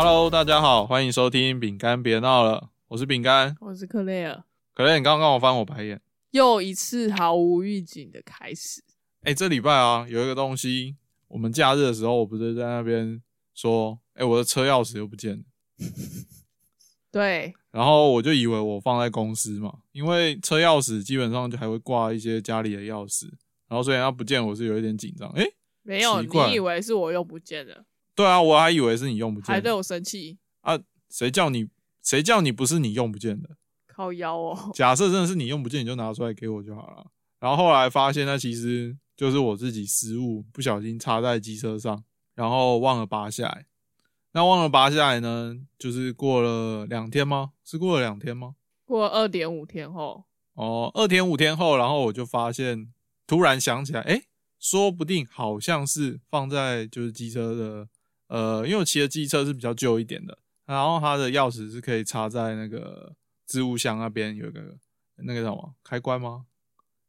Hello，大家好，欢迎收听饼干别闹了，我是饼干。我是克雷尔，可能你刚刚让我翻我白眼。又一次毫无预警的开始。哎、这礼拜啊，有一个东西，我们假日的时候，我不是在那边说，哎、我的车钥匙又不见了，对，然后我就以为我放在公司嘛，因为车钥匙基本上就还会挂一些家里的钥匙，然后所以它不见，我是有一点紧张。哎、没有，你以为是我又不见了，对啊，我还以为是你用不见的，还对我生气，啊，谁叫你谁叫你不是你用不见的？靠腰哦。假设真的是你用不见，你就拿出来给我就好了。然后后来发现，那其实就是我自己失误，不小心插在机车上，然后忘了拔下来。那忘了拔下来呢，就是过了两天吗？是过了两天吗？过二点五天后，哦，二天五天后，然后我就发现，突然想起来，哎，说不定好像是放在就是机车的，呃，因为我骑的机车是比较旧一点的，然后它的钥匙是可以插在那个置物箱那边有一个那个叫什么开关吗？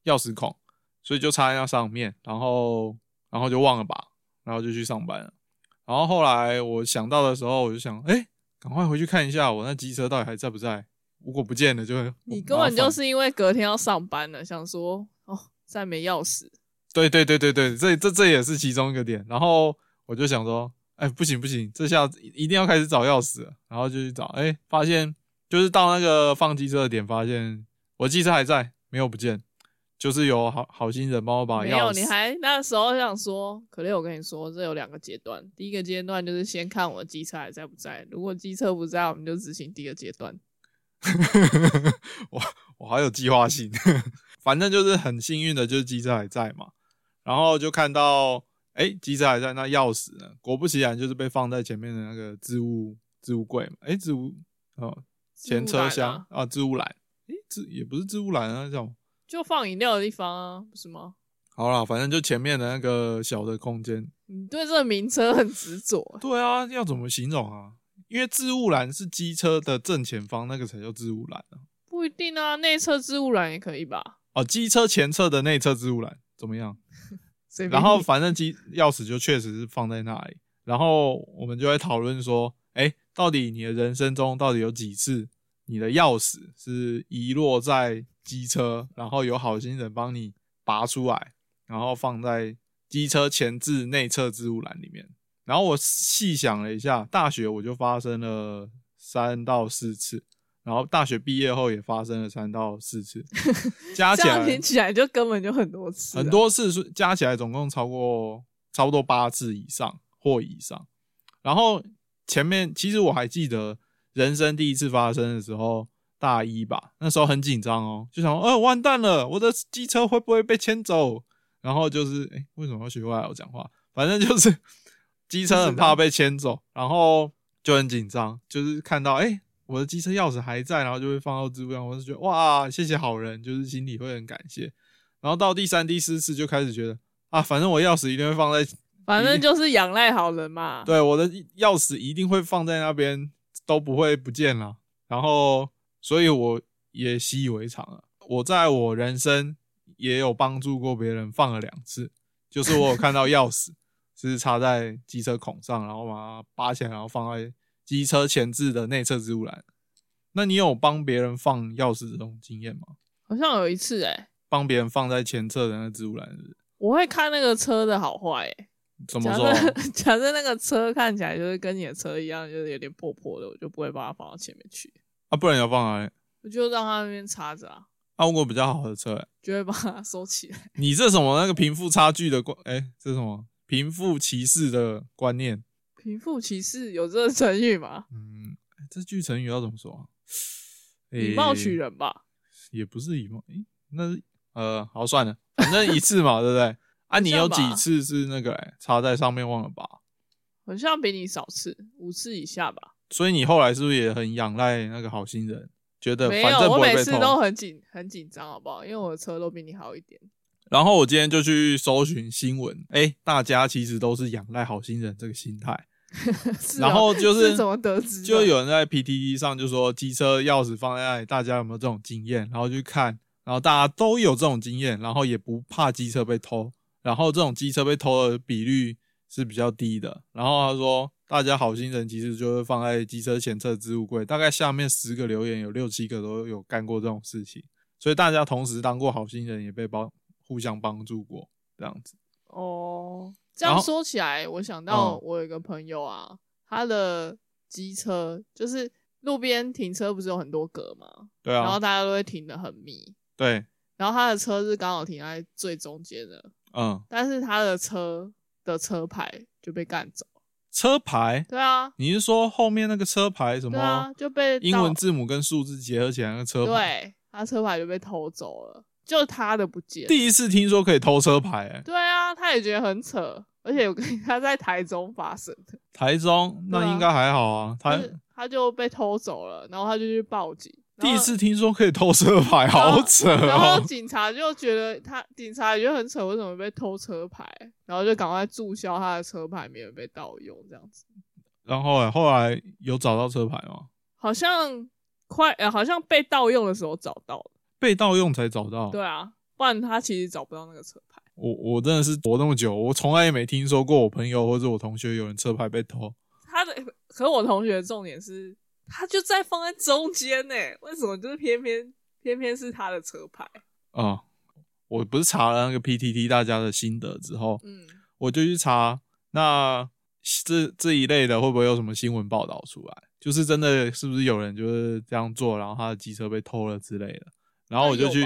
钥匙孔，所以就插在那上面，然后然后就忘了吧，然后就去上班了。然后后来我想到的时候，我就想，哎，赶快回去看一下我那机车到底还在不在。如果不见了就，就你根本就是因为隔天要上班了，想说哦，再没钥匙，对对对对对，这这这也是其中一个点。然后我就想说，哎，不行不行，这下子一定要开始找钥匙了。然后就去找，哎，发现就是到那个放机车的点，发现我机车还在，没有不见，就是有好好心人帮我把钥匙没有，你还那时候想说，可是我跟你说，这有两个阶段，第一个阶段就是先看我的机车还在不在，如果机车不在，我们就执行第二阶段。我我好有计划性，反正就是很幸运的，就是机车还在嘛。然后就看到，哎，机车还在，那钥匙呢？果不其然，就是被放在前面的那个置物置物柜嘛。哎，置物哦，前车厢啊，置物篮。哎，置也不是置物篮啊，那种。就放饮料的地方啊，不是吗？好啦，反正就前面的那个小的空间。你对这个名称很执着，对啊，要怎么形容啊？因为置物篮是机车的正前方，那个才叫置物篮啊。不一定啊，内侧置物篮也可以吧？哦，机车前侧的内侧置物篮怎么样？然后反正机钥匙就确实是放在那里，然后我们就会讨论说，哎，到底你的人生中到底有几次你的钥匙是遗落在机车，然后有好心人帮你拔出来，然后放在机车前置内侧置物篮里面。然后我细想了一下，大学我就发生了三到四次，然后大学毕业后也发生了三到四次，加起来听起来就根本就很多次啊，很多次数加起来总共超过差不多八次以上或以上。然后前面其实我还记得人生第一次发生的时候，大一吧，那时候很紧张哦，就想说，呃，完蛋了，我的机车会不会被牵走？然后就是，哎，为什么要学外我讲话？反正就是 机车很怕被牵走，然后就很紧张，就是看到，哎，我的机车钥匙还在，然后就会放到置物箱，我就觉得哇，谢谢好人，就是心里会很感谢。然后到第三、第四次就开始觉得啊，反正我钥匙一定会放在，反正就是仰赖好人嘛。对，我的钥匙一定会放在那边，都不会不见了。然后，所以我也习以为常了。我在我人生也有帮助过别人放了两次，就是我有看到钥匙是插在机车孔上，然后把它拔起来，然后放在机车前置的内侧置物篮。那你有帮别人放钥匙这种经验吗？好像有一次哎、帮别人放在前侧的那个置物篮是不是我会看那个车的好坏哎、假怎么说？设 假设那个车看起来就是跟你的车一样，就是有点破破的，我就不会把它放到前面去，啊，不然要放哪里？我就让它那边插着啊，啊，如果比较好的车、欸，就会把它 收起来。你这什么那个贫富差距的观？哎、这是什么贫富歧视的观念？贫富歧视有这个成语吗？嗯，欸这句成语要怎么说啊？以貌取人人吧。也不是以貌，诶、那是呃，好算了，反正一次嘛，对不对？啊，你有几次是那个、欸、插在上面忘了拔？好像比你少次，五次以下吧。所以你后来是不是也很仰赖那个好心人？觉得没有，反正不我会被偷。每次都很紧很紧张，好不好？因为我的车都比你好一点。然后我今天就去搜寻新闻，哎、大家其实都是仰赖好心人这个心态。是然哦后就是怎么得知？就有人在 PTT 上就说机车钥匙放在那里，大家有没有这种经验？然后去看，然后大家都有这种经验，然后也不怕机车被偷，然后这种机车被偷的比率是比较低的。然后他说，大家好心人其实就会放在机车前侧置物柜，大概下面十个留言有六七个都有干过这种事情，所以大家同时当过好心人，也被帮互相帮助过这样子。哦，这样说起来，我想到嗯我有一个朋友啊，他的机车就是路边停车不是有很多格吗？对啊然后啊，大家都会停的很密，对，然后他的车是刚好停在最中间的，嗯，但是他的车的车牌就被干走。车牌，对啊，你是说后面那个车牌什对啊么，就被英文字母跟数字结合起来那个车牌？对，他车牌就被偷走了，就他的不见。第一次听说可以偷车牌、欸，对啊，他也觉得很扯，而且他在台中发生的，台中那应该还好啊，他就是他就被偷走了，然后他就去报警。第一次听说可以偷车牌，好扯然后哦。警察就觉得他，警察也觉得很扯，为什么被偷车牌？然后就赶快注销他的车牌，没有被盗用，这样子。然后、欸、后来有找到车牌吗？好像快，呃，好像被盗用的时候找到了。被盗用才找到。对啊，不然他其实找不到那个车牌。我我真的是活那么久，我从来也没听说过我朋友或者我同学有人车牌被偷。他的，可是我同学的重点是，他就在放在中间呢，为什么就是偏偏偏偏是他的车牌？啊、我不是查了那个 PTT 大家的心得之后，嗯，我就去查那这这一类的会不会有什么新闻报道出来？就是真的是不是有人就是这样做，然后他的机车被偷了之类的？然后我就去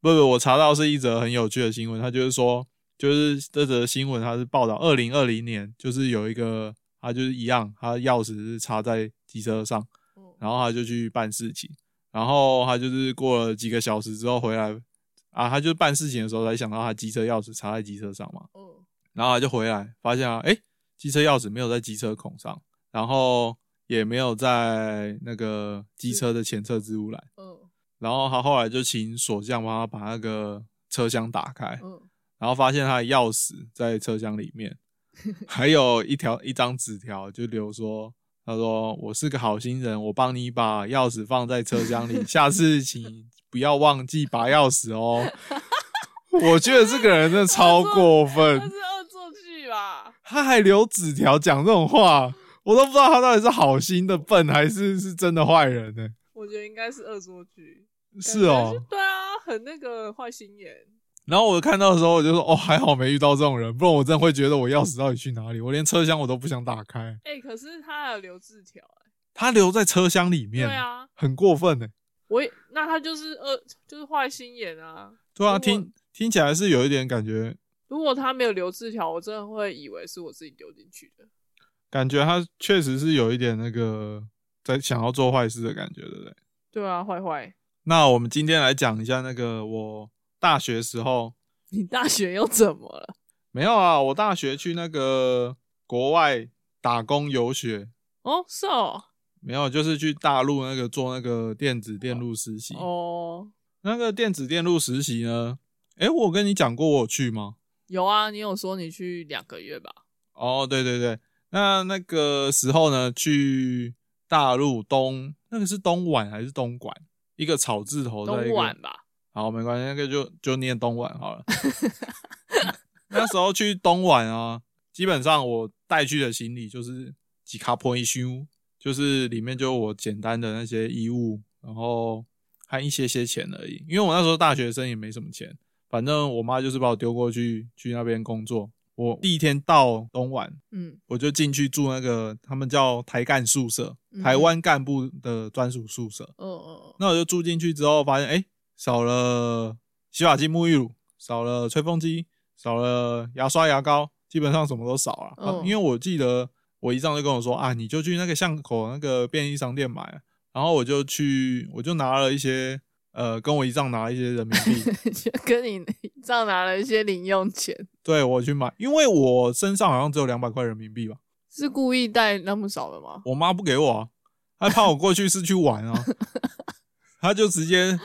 不不，我查到是一则很有趣的新闻，他就是说，就是这则新闻他是报道二零二零年，就是有一个他就是一样，他钥匙是插在机车上，嗯然后他就去办事情，然后他就是过了几个小时之后回来啊，他就办事情的时候才想到他机车钥匙插在机车上嘛，嗯然后他就回来发现啊，诶，机车钥匙没有在机车孔上，然后也没有在那个机车的前侧置物栏，嗯然后他后来就请锁匠帮他把那个车厢打开，嗯，然后发现他的钥匙在车厢里面，还有一条一张纸条，就留说，他说我是个好心人，我帮你把钥匙放在车厢里，下次请不要忘记拔钥匙哦。我觉得这个人真的超过那分，是恶作剧吧？他还留纸条讲这种话，我都不知道他到底是好心的笨还是是真的坏人呢、我觉得应该是恶作剧。是哦，对啊，很那个坏心眼。然后我看到的时候，我就说：“哦，还好没遇到这种人，不然我真的会觉得我钥匙到底去哪里？我连车厢我都不想打开。哎、可是他还有留字条、欸，他留在车厢里面，对啊，很过分呢。我也那他就是呃，就是坏心眼啊。对啊，听听起来是有一点感觉，如果他没有留字条，我真的会以为是我自己丢进去的。感觉他确实是有一点那个在想要做坏事的感觉，对不对？对啊，坏坏。那我们今天来讲一下那个我大学时候你大学又怎么了？没有啊，我大学去那个国外打工游学，哦，是哦，没有，就是去大陆那个做那个电子电路实习。哦，那个电子电路实习呢？诶，我跟你讲过我有去吗？有啊，你有说你去两个月吧？哦，对对对，那那个时候呢，去大陆东，那个是东莞还是东莞？一个草字头在一个东莞吧？好，没关系，那个就就念东莞好了。那时候去东莞啊，基本上我带去的行李就是几卡破一箱，就是里面就我简单的那些衣物，然后还一些些钱而已。因为我那时候大学生也没什么钱，反正我妈就是把我丢过去去那边工作。我第一天到东莞，嗯我就进去住那个他们叫台干宿舍，嗯台湾干部的专属宿舍。哦哦那我就住进去之后，发现哎、诶少了洗发精、沐浴乳，少了吹风机，少了牙刷、牙膏，基本上什么都少啊因为我记得我姨丈就跟我说啊，你就去那个巷口那个便利商店买啊。然后我就去，我就拿了一些呃，跟我姨丈拿了一些人民币，跟你这样拿了一些零用钱，对我去买，因为我身上好像只有两百块人民币吧，是故意带那么少的吗？我妈不给我啊，她怕我过去是去玩啊，她就直接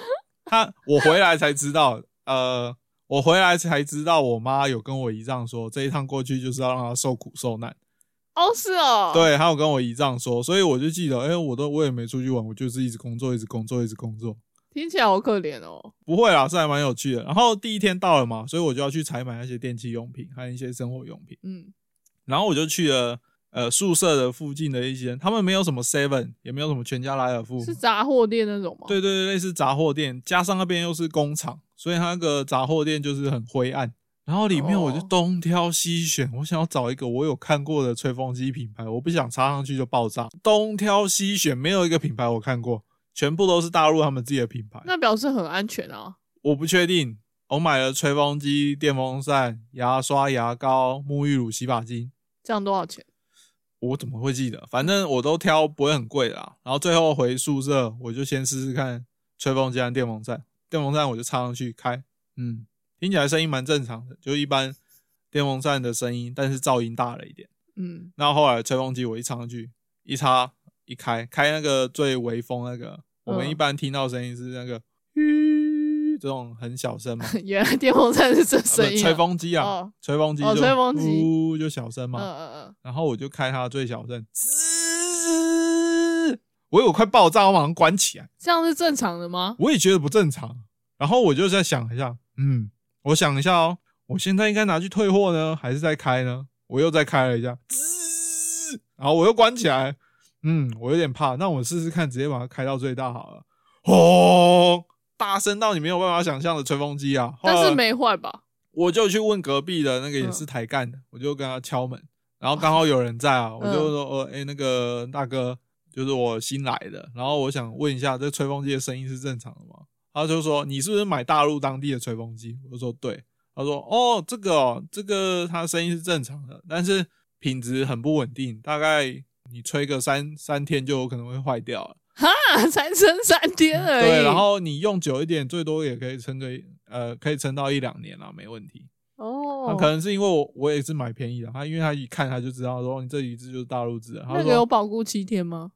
她我回来才知道，呃，我回来才知道我妈有跟我姨丈说，这一趟过去就是要让她受苦受难。哦，是哦，，对，她有跟我姨丈说，所以我就记得，哎、我都我也没出去玩，我就是一直工作，一直工作，一直工作。听起来好可怜哦。不会啦，是还蛮有趣的。然后第一天到了嘛，所以我就要去采买那些电器用品，还有一些生活用品。嗯然后我就去了呃宿舍的附近的一些，他们没有什么 Seven，也没有什么全家莱尔富，是杂货店那种吗？对对对，类似杂货店，加上那边又是工厂，所以它那个杂货店就是很灰暗。然后里面我就哦东挑西选，我想要找一个我有看过的吹风机品牌，我不想插上去就爆炸。东挑西选，没有一个品牌我看过，全部都是大陆他们自己的品牌。那表示很安全啊。我不确定，我买了吹风机、电风扇、牙刷、牙膏、沐浴乳、洗发精，这样多少钱？我怎么会记得？反正我都挑不会很贵的啦。然后最后回宿舍，我就先试试看吹风机和电风扇。电风扇我就插上去开，嗯，听起来声音蛮正常的，就一般电风扇的声音，但是噪音大了一点。嗯，那后来吹风机我一插上去，一插一开，开那个最微风那个，我们嗯一般听到声音是那个吁这种很小声嘛。原来电风扇是这声音啊、吹风机啊哦，吹风机就哦吹风机呜就小声嗯嘛。嗯嗯嗯，然后我就开它最小声，滋，我以为快爆炸，我马上关起来。这样是正常的吗？我也觉得不正常。然后我就在想一下，嗯，我想一下哦，我现在应该拿去退货呢，还是再开呢？我又再开了一下，滋，然后我又关起来。嗯，我有点怕，那我试试看，直接把它开到最大好了。轰，大声到你没有办法想象的吹风机啊！但是没坏吧？我就去问隔壁的那个也嗯是台干的，我就跟他敲门，然后刚好有人在啊，我嗯就说，呃，哎、那个大哥，就是我新来的，然后我想问一下，这吹风机的声音是正常的吗？他就说，你是不是买大陆当地的吹风机？我就说对，他说，哦，这个哦，这个它声音是正常的，但是品质很不稳定，大概你吹个三三天就有可能会坏掉了。哈，才撑三天而已。对，然后你用久一点，最多也可以撑个呃，可以撑到一两年啦，没问题。哦，他可能是因为我我也是买便宜的，他因为他一看他就知道说你这一只就是大陆制的，他那个有保固七天吗？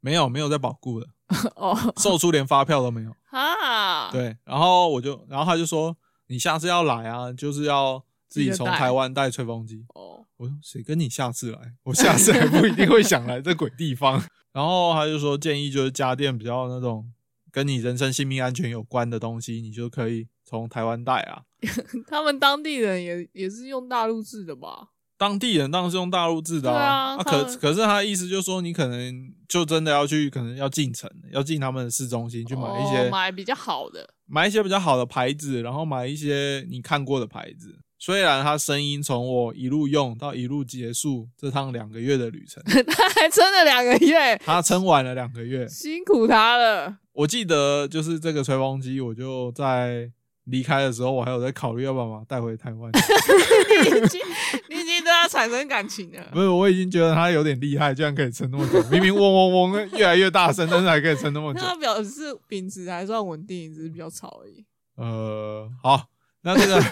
没有没有在保固的，哦，售出连发票都没有。哈，，对，然后我就然后他就说你下次要来啊，就是要自己从台湾带吹风机。哦，我说谁跟你下次来？我下次还不一定会想来这鬼地方。然后他就说建议就是家电比较那种跟你人身性命安全有关的东西，你就可以从台湾带啊。他们当地人也也是用大陆制的吧？当地人当然是用大陆制的啊啊他可可是他的意思就是说，你可能就真的要去，可能要进城，要进他们的市中心去买一些、哦买比较好的，买一些比较好的牌子，然后买一些你看过的牌子。虽然他声音从我一路用到一路结束这趟两个月的旅程，他还撑了两个月，他撑完了两个月。辛苦他了。我记得就是这个吹风机，我就在离开的时候，我还有在考虑要不要把它带回台湾。你已经你已经对他产生感情了。不是，我已经觉得他有点厉害，居然可以撑那么久。明明嗡嗡嗡越来越大声，但是还可以撑那么久那。他表示品质还算稳定，只是比较吵而已。呃，好，那这个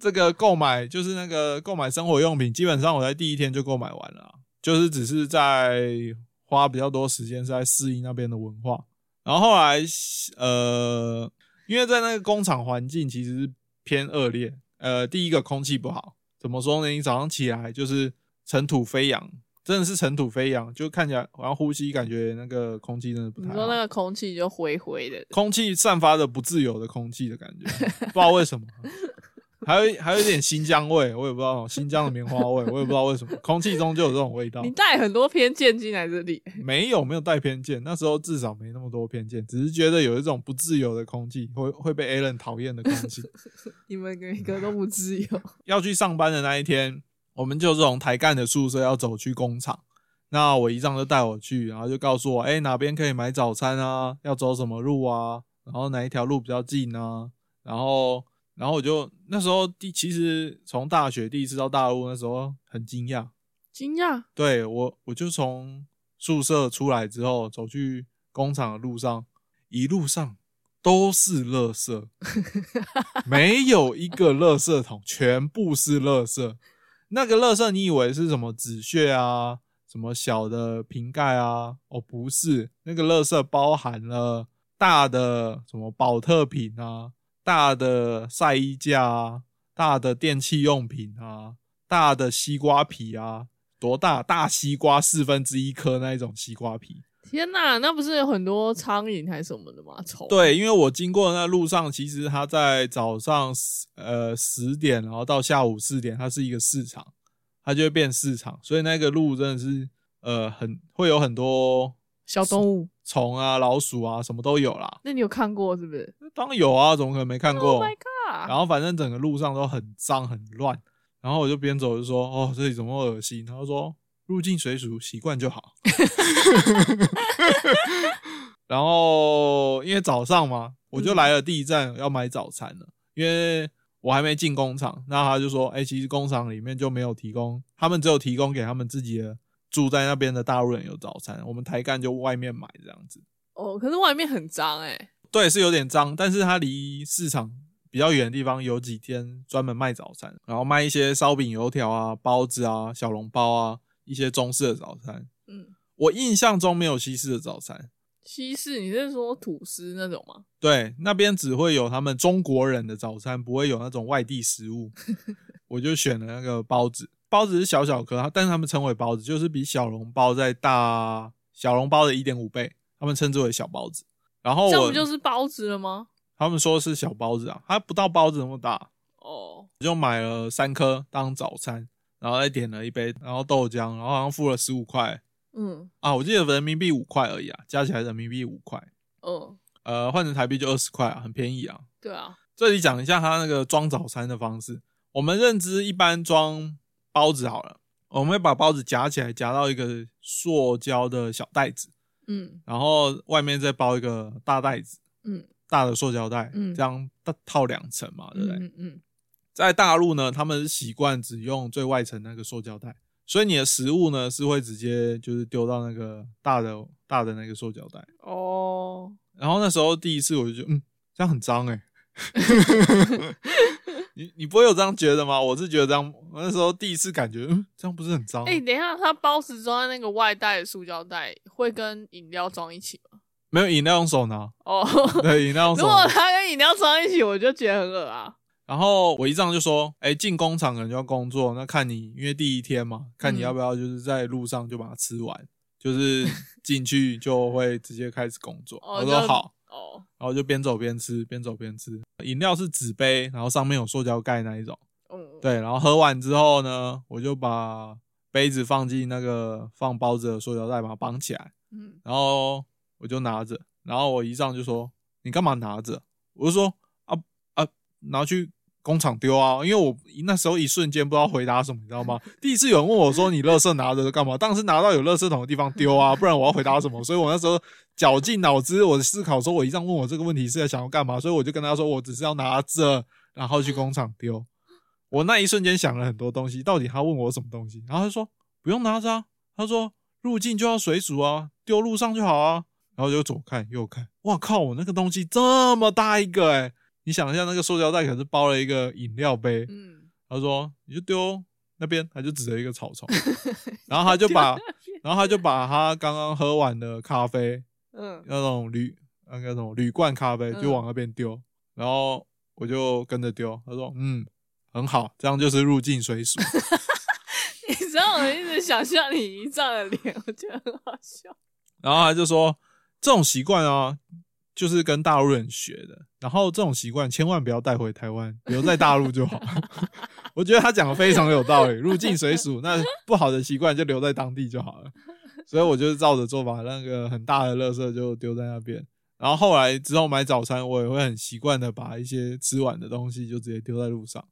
这个购买就是那个购买生活用品，基本上我在第一天就购买完了啊，就是只是在花比较多时间是在适应那边的文化。然后后来呃，因为在那个工厂环境其实是偏恶劣，呃，第一个空气不好，怎么说呢？你早上起来就是尘土飞扬。真的是尘土飞扬，就看起来好像呼吸，感觉那个空气真的不太好。你说那个空气就灰灰的，空气散发着不自由的空气的感觉，不知道为什么，还有还有一点新疆味，我也不知道新疆的棉花味，我也不知道为什么，空气中就有这种味道你。带很多偏见进来这里，没有没有带偏见，那时候至少没那么多偏见，只是觉得有一种不自由的空气，会会被 Alan 讨厌的空气。你们每个都不自由。要去上班的那一天，我们就从台干的宿舍要走去工厂。那我姨丈就带我去，然后就告诉我，哎、哪边可以买早餐啊？要走什么路啊？然后哪一条路比较近啊？然后，然后我就那时候第其实从大学第一次到大陆，那时候很惊讶。惊讶，对我，我就从宿舍出来之后，走去工厂的路上，一路上都是垃圾，没有一个垃圾桶，全部是垃圾。那个垃圾，你以为是什么纸屑啊，什么小的瓶盖啊？哦，不是，那个垃圾包含了大的什么保特瓶啊，大的晒衣架啊，大的电器用品啊，大的西瓜皮啊，多大？大西瓜四分之一颗那一种西瓜皮。天呐，那不是有很多苍蝇还是什么的吗？虫。对，因为我经过那路上，其实它在早上十呃十点，然后到下午四点，它是一个市场，它就会变市场，所以那个路真的是呃很会有很多小动物，虫啊、老鼠啊，什么都有啦。那你有看过是不是？当然有啊，怎么可能没看过 Oh my god！然后反正整个路上都很脏很乱，然后我就边走就说：“哦，这里怎么恶心？”然后说：“入境随俗，习惯就好。”然后因为早上嘛，我就来了第一站要买早餐了，因为我还没进工厂。那他就说：“哎、其实工厂里面就没有提供，他们只有提供给他们自己的住在那边的大陆人有早餐，我们台干就外面买这样子。”哦，可是外面很脏哎、对，是有点脏，但是它离市场比较远的地方有几天专门卖早餐，然后卖一些烧饼、油条啊、包子啊、小笼包啊，一些中式的早餐。嗯，我印象中没有西式的早餐，西式你是说吐司那种吗？对，那边只会有他们中国人的早餐，不会有那种外地食物。我就选了那个包子，包子是小小颗，但是他们称为包子，就是比小笼包再大小笼包的一点五倍，他们称之为小包子。然后我这不就是包子了吗？他们说是小包子啊，它不到包子那么大，哦，我就买了三颗当早餐，然后再点了一杯，然后豆浆，然后好像付了十五块嗯啊，我记得人民币五块而已啊，加起来人民币五块，嗯，呃，换成台币就二十块啊，很便宜啊。对啊，这里讲一下它那个装早餐的方式，我们认知一般装包子好了，我们会把包子夹起来，夹到一个塑胶的小袋子，嗯。然后外面再包一个大袋子，嗯。大的塑胶袋，嗯。这样套两层嘛，对不对？嗯嗯在大陆呢，他们是习惯只用最外层那个塑胶袋，所以你的食物呢是会直接就是丢到那个大的大的那个塑胶袋。哦，然后那时候第一次我就觉得，嗯，这样很脏哎、你你不会有这样觉得吗？我是觉得这样，我那时候第一次感觉，嗯，这样不是很脏？哎、等一下，它包子装在那个外带的塑胶袋，会跟饮料装一起吗？没有饮料用手拿，哦，对，饮料用如。果它跟饮料装一起，我就觉得很恶啊。然后我一丈就说，哎、进工厂可能就要工作，那看你因为第一天嘛，看你嗯要不要就是在路上就把它吃完，就是 进去就会直接开始工作。哦我说好。哦，然后就边走边吃，边走边吃。饮料是纸杯，然后上面有塑胶盖那一种。嗯，对，然后喝完之后呢，我就把杯子放进那个放包子的塑胶袋，把它绑起来，嗯然后我就拿着。然后我姨丈就说：“你干嘛拿着？”我就说：“啊啊，拿去工厂丢啊！”因为我那时候一瞬间不知道回答什么，你知道吗？第一次有人问我说：“你垃圾拿着干嘛？”当时拿到有垃圾桶的地方丢啊，不然我要回答什么？所以我那时候绞尽脑汁，我思考说，我一上问我这个问题是在想要干嘛，所以我就跟他说，我只是要拿着，然后去工厂丢。我那一瞬间想了很多东西，到底他问我什么东西？然后他说不用拿着啊，他说入境就要水煮啊，丢路上就好啊。然后就左看右看，哇靠！我那个东西这么大一个诶、你想一下，那个塑胶袋可是包了一个饮料杯。嗯，他说你就丢那边，他就指着一个草丛，然后他就把，然后他就把他刚刚喝完的咖啡，嗯那种铝那个什么铝罐咖啡，嗯就往那边丢，然后我就跟着丢。他说嗯，很好，这样就是入境水属。你知道我一直想象你姨丈的脸，我觉得很好笑。然后他就说这种习惯啊，就是跟大陆人学的。然后这种习惯千万不要带回台湾，留在大陆就好。我觉得他讲的非常有道理，入境随俗，那不好的习惯就留在当地就好了。所以我就是照着做法，那个很大的垃圾就丢在那边。然后后来之后买早餐，我也会很习惯的把一些吃完的东西就直接丢在路上。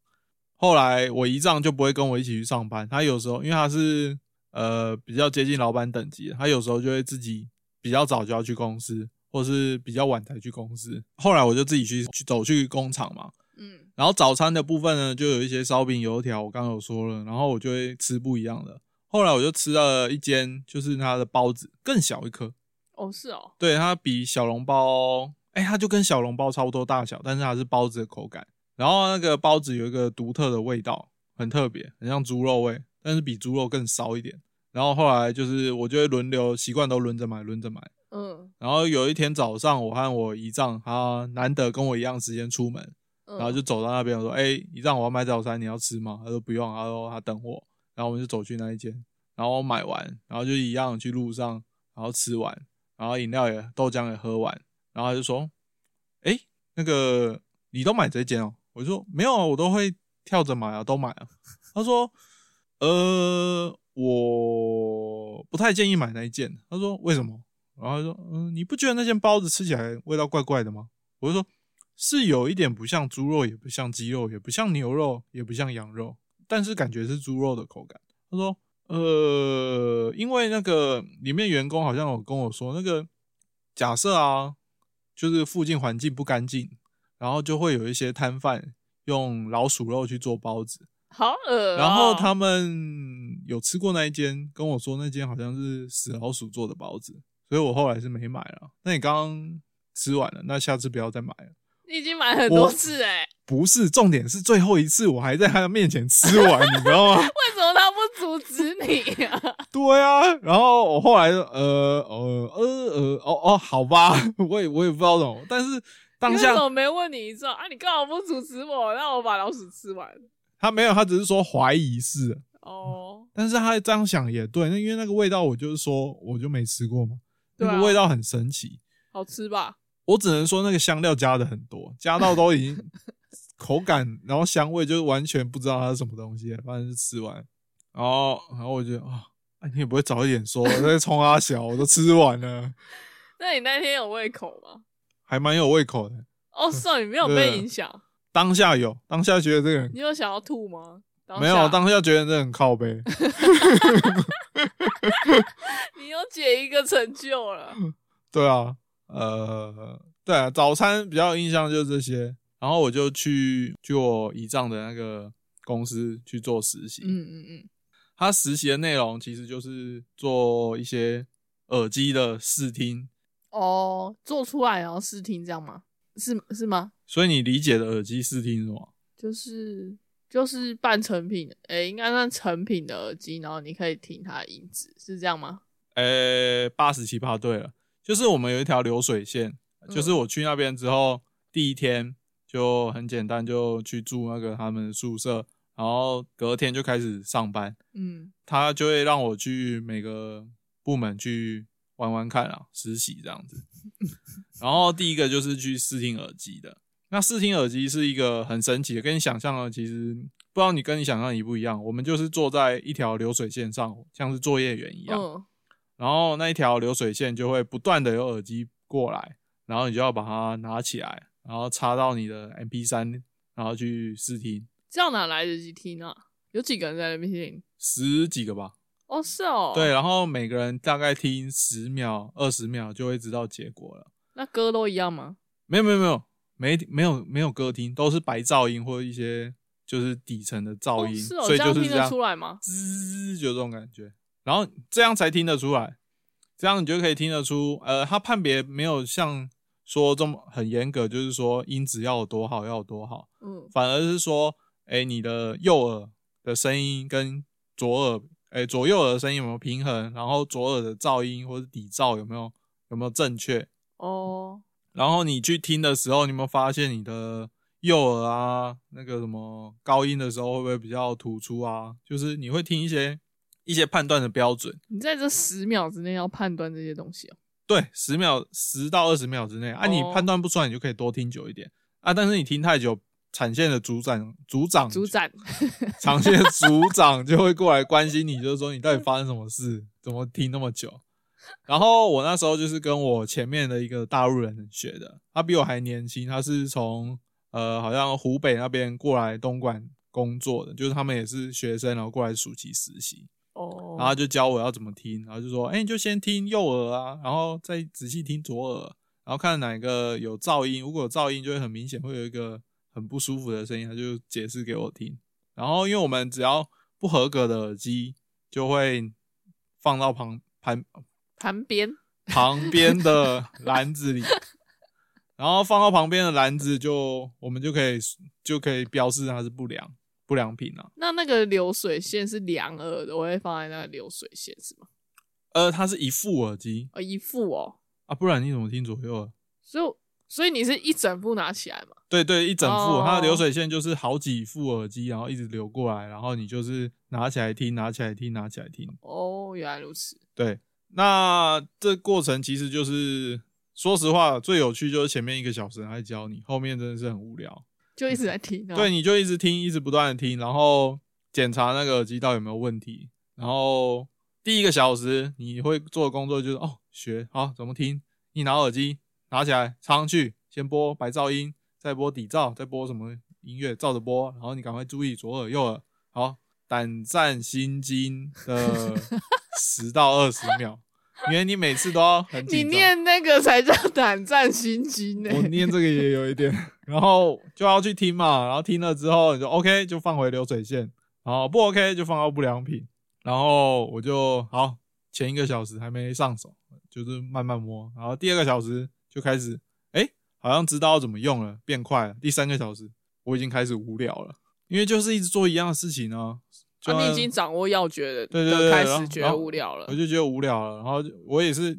后来我姨丈就不会跟我一起去上班，他有时候因为他是呃比较接近老板等级的，他有时候就会自己比较早就要去公司，或是比较晚才去公司。后来我就自己去去走去工厂嘛，嗯然后早餐的部分呢，就有一些烧饼、油条，我刚刚有说了，然后我就会吃不一样的。后来我就吃了一间，就是它的包子更小一颗，哦是哦，对，它比小笼包，哎、它就跟小笼包差不多大小，但是它是包子的口感。然后那个包子有一个独特的味道，很特别，很像猪肉味，但是比猪肉更骚一点。然后后来就是我就会轮流，习惯都轮着买，轮着买。嗯然后有一天早上，我和我姨丈他难得跟我一样时间出门，嗯，然后就走到那边，我说：“哎、姨丈，我要买早餐，你要吃吗？”他说：“不用。”他说：“他等我。”然后我们就走去那一间，然后买完，然后就一样去路上，然后吃完，然后饮料也豆浆也喝完，然后他就说：“哎、那个你都买这间哦？”我就说：“没有啊，我都会跳着买啊，都买啊。”他说：“呃，我不太建议买那一件。他说为什么？然后他说，嗯，你不觉得那件包子吃起来味道怪怪的吗？我就说，是有一点不像猪肉，也不像鸡肉，也不像牛肉，也不像羊肉，但是感觉是猪肉的口感。他说，呃，因为那个里面员工好像有跟我说，那个假设啊，就是附近环境不干净，然后就会有一些摊贩用老鼠肉去做包子。好恶、哦。然后他们有吃过那一间，跟我说那间好像是死老鼠做的包子，所以我后来是没买了。那你刚刚吃完了，那下次不要再买了。你已经买很多次哎、不是，重点是最后一次我还在他的面前吃完，你知道吗？为什么他不阻止你呀、对啊，然后我后来呃呃呃呃哦哦，好吧，我也我也不知道怎么，但是当下怎么没问你一次啊？你干嘛不阻止我，让我把老鼠吃完？他没有，他只是说怀疑是，哦，但是他这样想也对，那因为那个味道，我就是说我就没吃过嘛，啊那个味道很神奇。好吃吧？我只能说那个香料加的很多，加到都已经 口感，然后香味就完全不知道它是什么东西了，反正就吃完，然后然后我就啊，哎你也不会早一点说，我在冲阿小，我都吃完了，那你那天有胃口吗？还蛮有胃口的。哦，是哦，你没有 被影响，当下有，当下觉得这个人你有想要吐吗？当没有，下当下觉得这很靠背。你又解一个成就了。对啊，呃，对啊，早餐比较有印象就是这些，然后我就去去我姨丈的那个公司去做实习。嗯嗯嗯，他实习的内容其实就是做一些耳机的试听，哦，做出来然后试听这样吗？是是吗？所以你理解的耳机试听是什么？就是就是半成品，诶、应该算成品的耳机，然后你可以听它的音质，是这样吗？呃，八十七趴对了，就是我们有一条流水线，就是我去那边之后，第一天就很简单，就去住那个他们的宿舍，然后隔天就开始上班。嗯他就会让我去每个部门去玩玩看啊，实习这样子。然后第一个就是去试听耳机的。那试听耳机是一个很神奇的，跟你想象的其实不知道你跟你想象的一不一样。我们就是坐在一条流水线上，像是作业员一样，嗯然后那一条流水线就会不断的有耳机过来，然后你就要把它拿起来，然后插到你的 MP 三，然后去试听，这样哪来得及听啊？有几个人在那边听？十几个吧。哦，是哦，对，，然后每个人大概听十秒、二十秒就会知道结果了。那歌都一样吗？没有没有没有没没有没有歌听，都是白噪音或者一些就是底层的噪音，哦、是哦，所以这样听得就是这样出来吗？滋，就这种感觉。然后这样才听得出来，这样你就可以听得出，呃，他判别没有像说这么很严格，就是说音质要有多好要有多好，嗯。反而是说，哎，你的右耳的声音跟左耳，哎，左右耳的声音有没有平衡，然后左耳的噪音或者底噪有没有有没有正确，哦，然后你去听的时候，你有没有发现你的右耳啊，那个什么高音的时候会不会比较突出啊？就是你会听一些一些判断的标准，你在这十秒之内要判断这些东西哦。对，十秒十到二十秒之内啊，你哦判断不出来，你就可以多听久一点啊。但是你听太久，产线的组长组长组长，长线的组长就会过来关心你，就是说你到底发生什么事，怎么听那么久？然后我那时候就是跟我前面的一个大陆人学的，他比我还年轻，他是从呃好像湖北那边过来东莞工作的，就是他们也是学生，然后过来暑期实习，哦，然后就教我要怎么听，然后就说，哎、你就先听右耳啊，然后再仔细听左耳，然后看哪个有噪音，如果有噪音就会很明显会有一个很不舒服的声音，他就解释给我听。然后因为我们只要不合格的耳机，就会放到旁旁旁边。旁边的篮子里，然后放到旁边的篮子就我们就可以就可以标示它是不良不良品啊。那那个流水线是两耳的，我会放在那个流水线是吗？呃，它是一副耳机哦，一副哦，啊，不然你怎么听左右耳？所以所以你是一整副拿起来嘛？对对，一整副，哦它的流水线就是好几副耳机，然后一直流过来，然后你就是拿起来听，拿起来听，拿起来听。哦，原来如此。对，那这过程其实就是，说实话，最有趣就是前面一个小时还教你，后面真的是很无聊。就一直在听、对，，你就一直听，一直不断的听，然后检查那个耳机到底有没有问题。然后第一个小时你会做的工作就是哦，学好怎么听。你拿耳机拿起来插上去，先播白噪音，再播底噪，再播什么音乐，照着播。然后你赶快注意左耳右耳。好，胆战心惊的十到二十秒，因为你每次都要很你。念那个才叫胆战心惊呢、我念这个也有一点，然后就要去听嘛，然后听了之后你就 OK 就放回流水线，然后不 OK 就放到不良品，然后我就好前一个小时还没上手，就是慢慢摸，然后第二个小时就开始，哎，好像知道怎么用了，变快了。第三个小时我已经开始无聊了，因为就是一直做一样的事情啊，就啊，你已经掌握要诀的，对对对的开始觉得无聊了我。就觉得无聊了。然后就我也是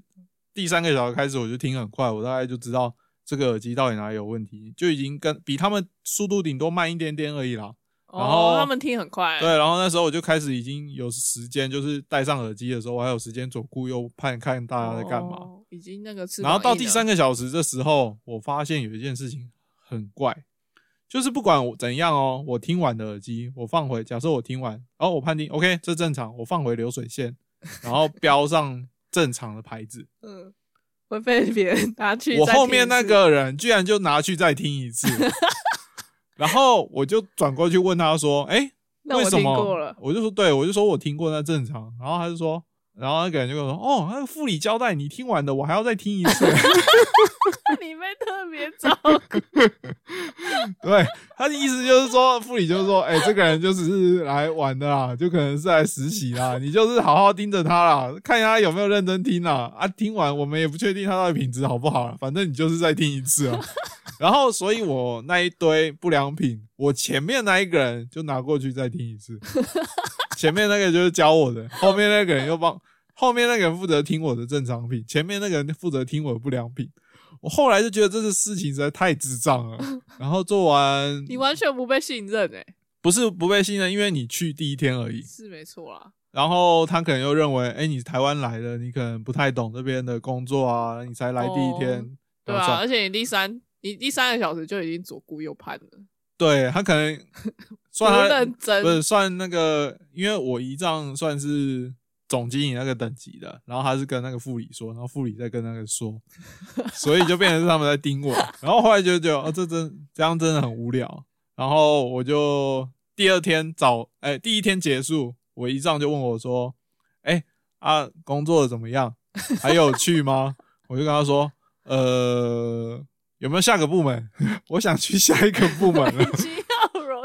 第三个小时开始，我就听很快，我大概就知道这个耳机到底哪里有问题，就已经跟比他们速度顶多慢一点点而已啦。然后哦，他们听很快，对，然后那时候我就开始已经有时间，就是戴上耳机的时候，我还有时间左顾右盼看大家在干嘛。哦已经那个翅然后到第三个小时的时候，我发现有一件事情很怪，就是不管我怎样哦，我听完的耳机，我放回，假设我听完，然后我判定 OK 这正常，我放回流水线，然后标上正常的牌子，嗯，会被别人拿去。我后面那，个人居然就拿去再听一次，然后我就转过去问他说：“哎、为什么？”我就说：“对，我就说我听过，那正常。”然后他就说。然后那个人就跟我说：“哦，那个副理交代你听完的，我还要再听一次。”你被特别照顾，对，他的意思就是说，副理就是说，哎、这个人就只是来玩的啦，就可能是来实习啦，你就是好好盯着他啦，看一下他有没有认真听啦。啊，听完我们也不确定他到底品质好不好啦，反正你就是再听一次啊。然后，所以我那一堆不良品，我前面那一个人就拿过去再听一次，前面那个就是教我的，后面那个人又帮，后面那个人负责听我的正常品，前面那个人负责听我的不良品。我后来就觉得这个事情实在太智障了，然后做完你完全不被信任哎、不是不被信任，因为你去第一天而已。是没错啦。然后他可能又认为，哎、你台湾来的，你可能不太懂这边的工作啊，你才来第一天，哦对啊，然后算而且你第三，你第三个小时就已经左顾右盼了，对他可能不算他认真不。是算那个，因为我姨丈算是总经理那个等级的，然后他是跟那个副理说，然后副理再跟那个说，所以就变成是他们在盯我。然后后来就觉得，哦，这真这样真的很无聊。然后我就第二天早，哎、第一天结束，我姨丈就问我说，哎、啊，工作的怎么样？还有 去吗？我就跟他说，呃，有没有下个部门？我想去下一个部门了。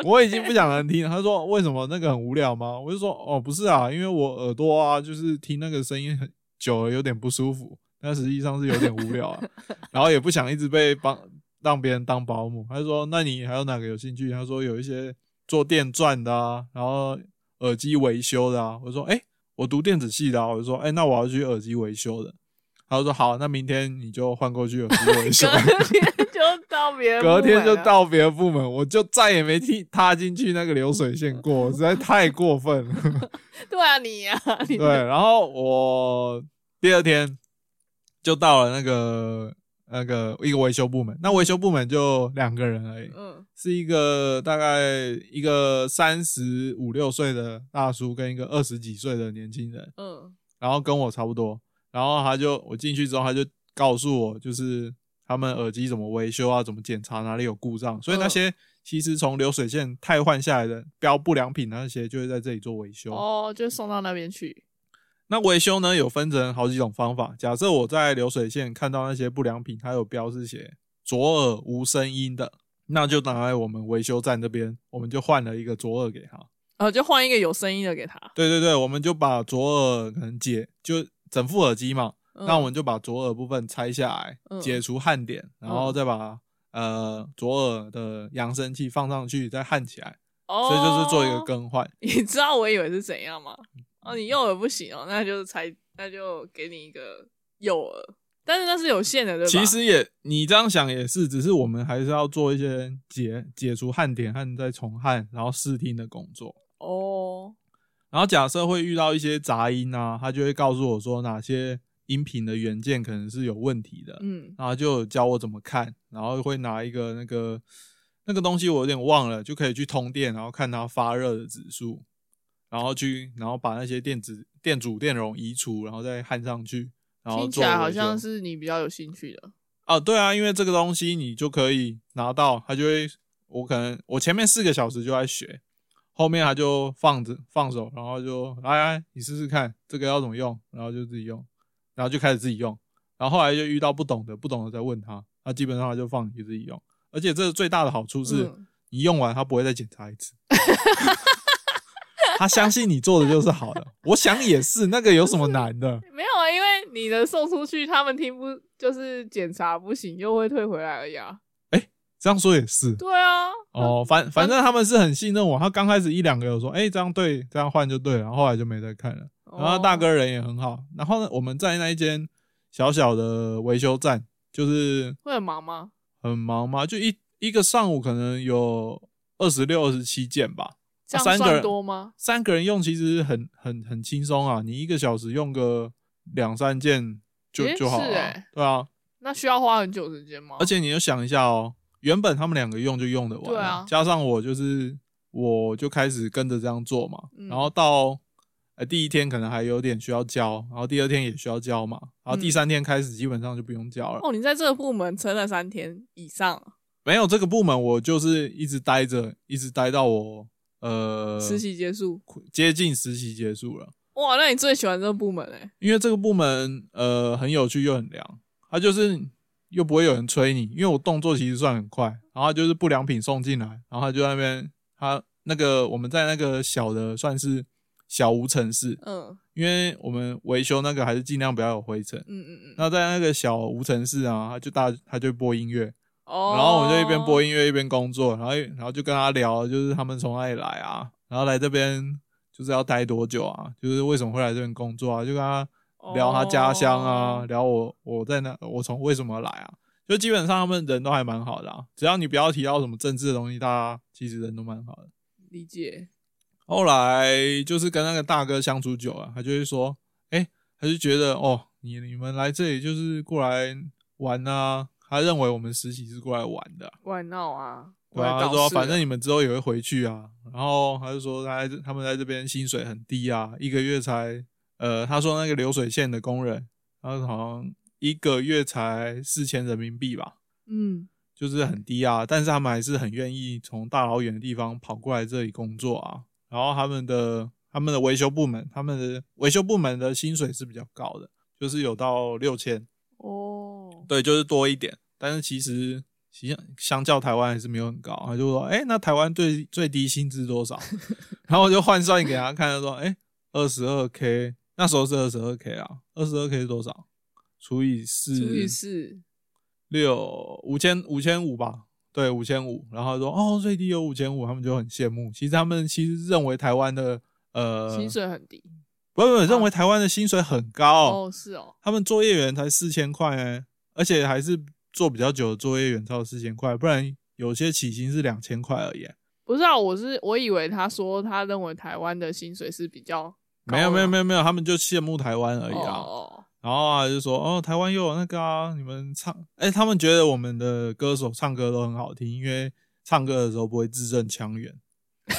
我已经不想能听了。他说为什么那个很无聊吗？我就说哦不是啊，因为我耳朵啊就是听那个声音很久了有点不舒服，但实际上是有点无聊啊，然后也不想一直被帮让别人当保姆。他就说那你还有哪个有兴趣？他说有一些做电钻的啊，然后耳机维修的啊。我说哎、我读电子系的啊，我就说哎、那我要去耳机维修的。他就说好，那明天你就换过去耳机维修。隔天就到别隔，天就到别的部门，我就再也没踢踏进去那个流水线过，实在太过分了。对啊，你呀、啊，你对，然后我第二天就到了那个那个一个维修部门，那维修部门就两个人而已，嗯。是一个大概一个三十五六岁的大叔跟一个二十几岁的年轻人，嗯。然后跟我差不多，然后他就我进去之后，他就告诉我，就是他们耳机怎么维修啊，怎么检查哪里有故障，所以那嗯些其实从流水线汰换下来的标不良品那些，就会在这里做维修。哦，就送到那边去。那维修呢，有分成好几种方法。假设我在流水线看到那些不良品，它有标是写左耳无声音的，那就拿来我们维修站这边，我们就换了一个左耳给他。呃，就换一个有声音的给他。对对对，我们就把左耳可能解就整副耳机嘛，嗯那我们就把左耳部分拆下来，嗯解除焊点，然后再把呃左耳的扬声器放上去，再焊起来，哦，所以就是做一个更换。你知道我以为是怎样吗？哦，你右耳不行哦，那就是拆，那就给你一个右耳，但是那是有限的，对吧？其实也你这样想也是，只是我们还是要做一些解解除焊点和再重焊，然后试听的工作。哦，然后假设会遇到一些杂音啊，他就会告诉我说哪些音频的元件可能是有问题的，嗯，然后就教我怎么看，然后会拿一个那个那个东西我有点忘了，就可以去通电，然后看它发热的指数，然后去然后把那些电子电阻电容移除，然后再焊上去，然后听起来好像是你比较有兴趣的。啊，对啊，因为这个东西你就可以拿到，它就会，我可能我前面四个小时就在学，后面他就放着放手，然后就来来你试试看这个要怎么用，然后就自己用，然后就开始自己用，然后后来就遇到不懂的，不懂的再问他，他基本上他就放你自己用，而且这个最大的好处是、嗯你用完他不会再检查一次。他相信你做的就是好的，我想也是，那个有什么难的？没有啊，因为你的送出去，他们听不就是检查不行，又会退回来而已啊。这样说也是，对啊，哦，反反正他们是很信任我。他刚开始一两个有说，哎、这样对，这样换就对了，然后后来就没再看了。然后大哥人也很好。然后呢，我们在那一间小小的维修站，就是会很忙吗？很忙吗，就一一个上午可能有二十六、二十七件吧。这样算三个人多吗？三个人用其实很很很轻松啊，你一个小时用个两三件就诶就好了、对啊，那需要花很久时间吗？而且你就想一下哦，原本他们两个用就用得完，对啊加上我就是我就开始跟着这样做嘛，嗯然后到呃第一天可能还有点需要教，然后第二天也需要教嘛，然后第嗯三天开始基本上就不用教了。哦，你在这个部门撑了三天以上，没有这个部门，我就是一直待着，一直待到我呃实习结束。接近实习结束了。哇，那你最喜欢这个部门哎？因为这个部门呃很有趣又很凉，它就是又不会有人催你，因为我动作其实算很快，然后就是不良品送进来，然后他就在那边，他那个我们在那个小的算是小无尘室，嗯。因为我们维修那个还是尽量不要有灰尘。嗯嗯嗯。那在那个小无尘室啊，他就大他就播音乐，哦，然后我就一边播音乐一边工作，然后然后就跟他聊，就是他们从哪里来啊，然后来这边就是要待多久啊，就是为什么会来这边工作啊，就跟他聊他家乡啊，哦。聊我我在那我从为什么来啊，就基本上他们人都还蛮好的啊，只要你不要提到什么政治的东西，大家其实人都蛮好的。理解。后来就是跟那个大哥相处久了，他就会说，哎、他就觉得哦，你你们来这里就是过来玩啊，他认为我们实习是过来玩的啊、外闹啊，对啊，他说反正啊你们之后也会回去啊，然后他就说他在他们在这边薪水很低啊，一个月才呃，他说那个流水线的工人，他说好像一个月才四千人民币吧，嗯。就是很低啊，但是他们还是很愿意从大老远的地方跑过来这里工作啊，然后他们的他们的维修部门，他们的维修部门的薪水是比较高的，就是有到六千，哦，对，就是多一点，但是其实其实相较台湾还是没有很高。他就说，哎、那台湾最最低薪资多少？然后我就换算给他看，他说，哎、二十二 k，那时候是二十二 k 啊，二十二 k 是多少？除以四，除以四，六五千五千五吧，对，五千五。然后他说，哦，最低有五千五，他们就很羡慕。其实他们其实认为台湾的呃，薪水很低。不不不，认为台湾的薪水很高。哦，是哦，他们作业员才四千块哎，而且还是做比较久的作业员才有四千块，不然有些起薪是两千块而已。不是啊，我是我以为他说他认为台湾的薪水是比较高没有没有的没有没有，他们就羡慕台湾而已啊。哦，然后啊就说哦，台湾又有那个啊，你们唱哎、他们觉得我们的歌手唱歌都很好听，因为唱歌的时候不会字正腔圆。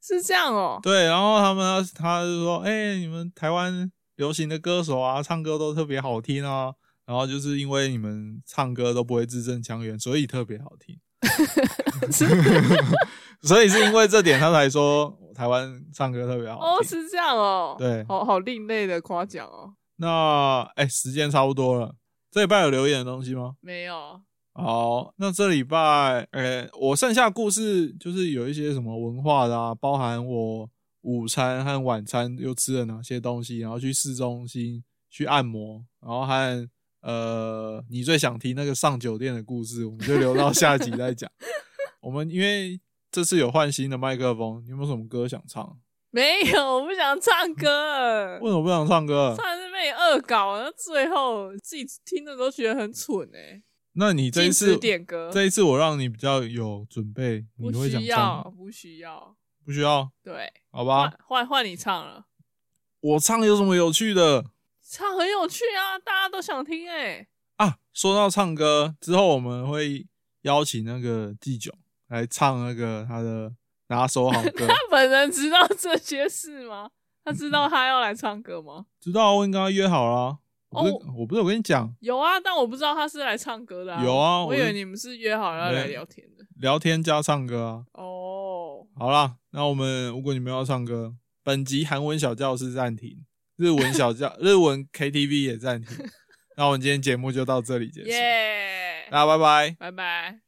是这样哦。对，然后他们他就说，哎、你们台湾流行的歌手啊，唱歌都特别好听啊。然后就是因为你们唱歌都不会字正腔圆，所以特别好听。所以是因为这点，他才说台湾唱歌特别好哦，是这样哦。对好好另类的夸奖哦。那哎、时间差不多了，这礼拜有留言的东西吗？没有，好，那这礼拜，呃、我剩下故事就是有一些什么文化的啊，包含我午餐和晚餐又吃了哪些东西，然后去市中心去按摩，然后和呃，你最想听那个上酒店的故事，我们就留到下集再讲。我们因为这次有换新的麦克风，你有没有什么歌想唱？没有，我不想唱歌。为什么不想唱歌？唱恶搞，那最后自己听的都觉得很蠢哎。那你这一次点歌，这一次我让你比较有准备，你不会想需唱不需要。不需要，对，好吧换？换换你唱了，我唱有什么有趣的唱很有趣啊，大家都想听哎。啊？说到唱歌之后，我们会邀请那个季炯来唱那个他的拿手好歌。他本人知道这些事吗？他知道他要来唱歌吗？知道我跟他约好了，我不是、哦我不是有跟你讲有啊，但我不知道他是来唱歌的、啊。有啊我以为你们是约好要来聊天的。聊天加唱歌啊。哦，好啦，那我们如果你们要唱歌，本集韩文小教室暂停，日文小教 日文 KTV 也暂停。那我们今天节目就到这里结束，耶，大家拜拜。拜拜。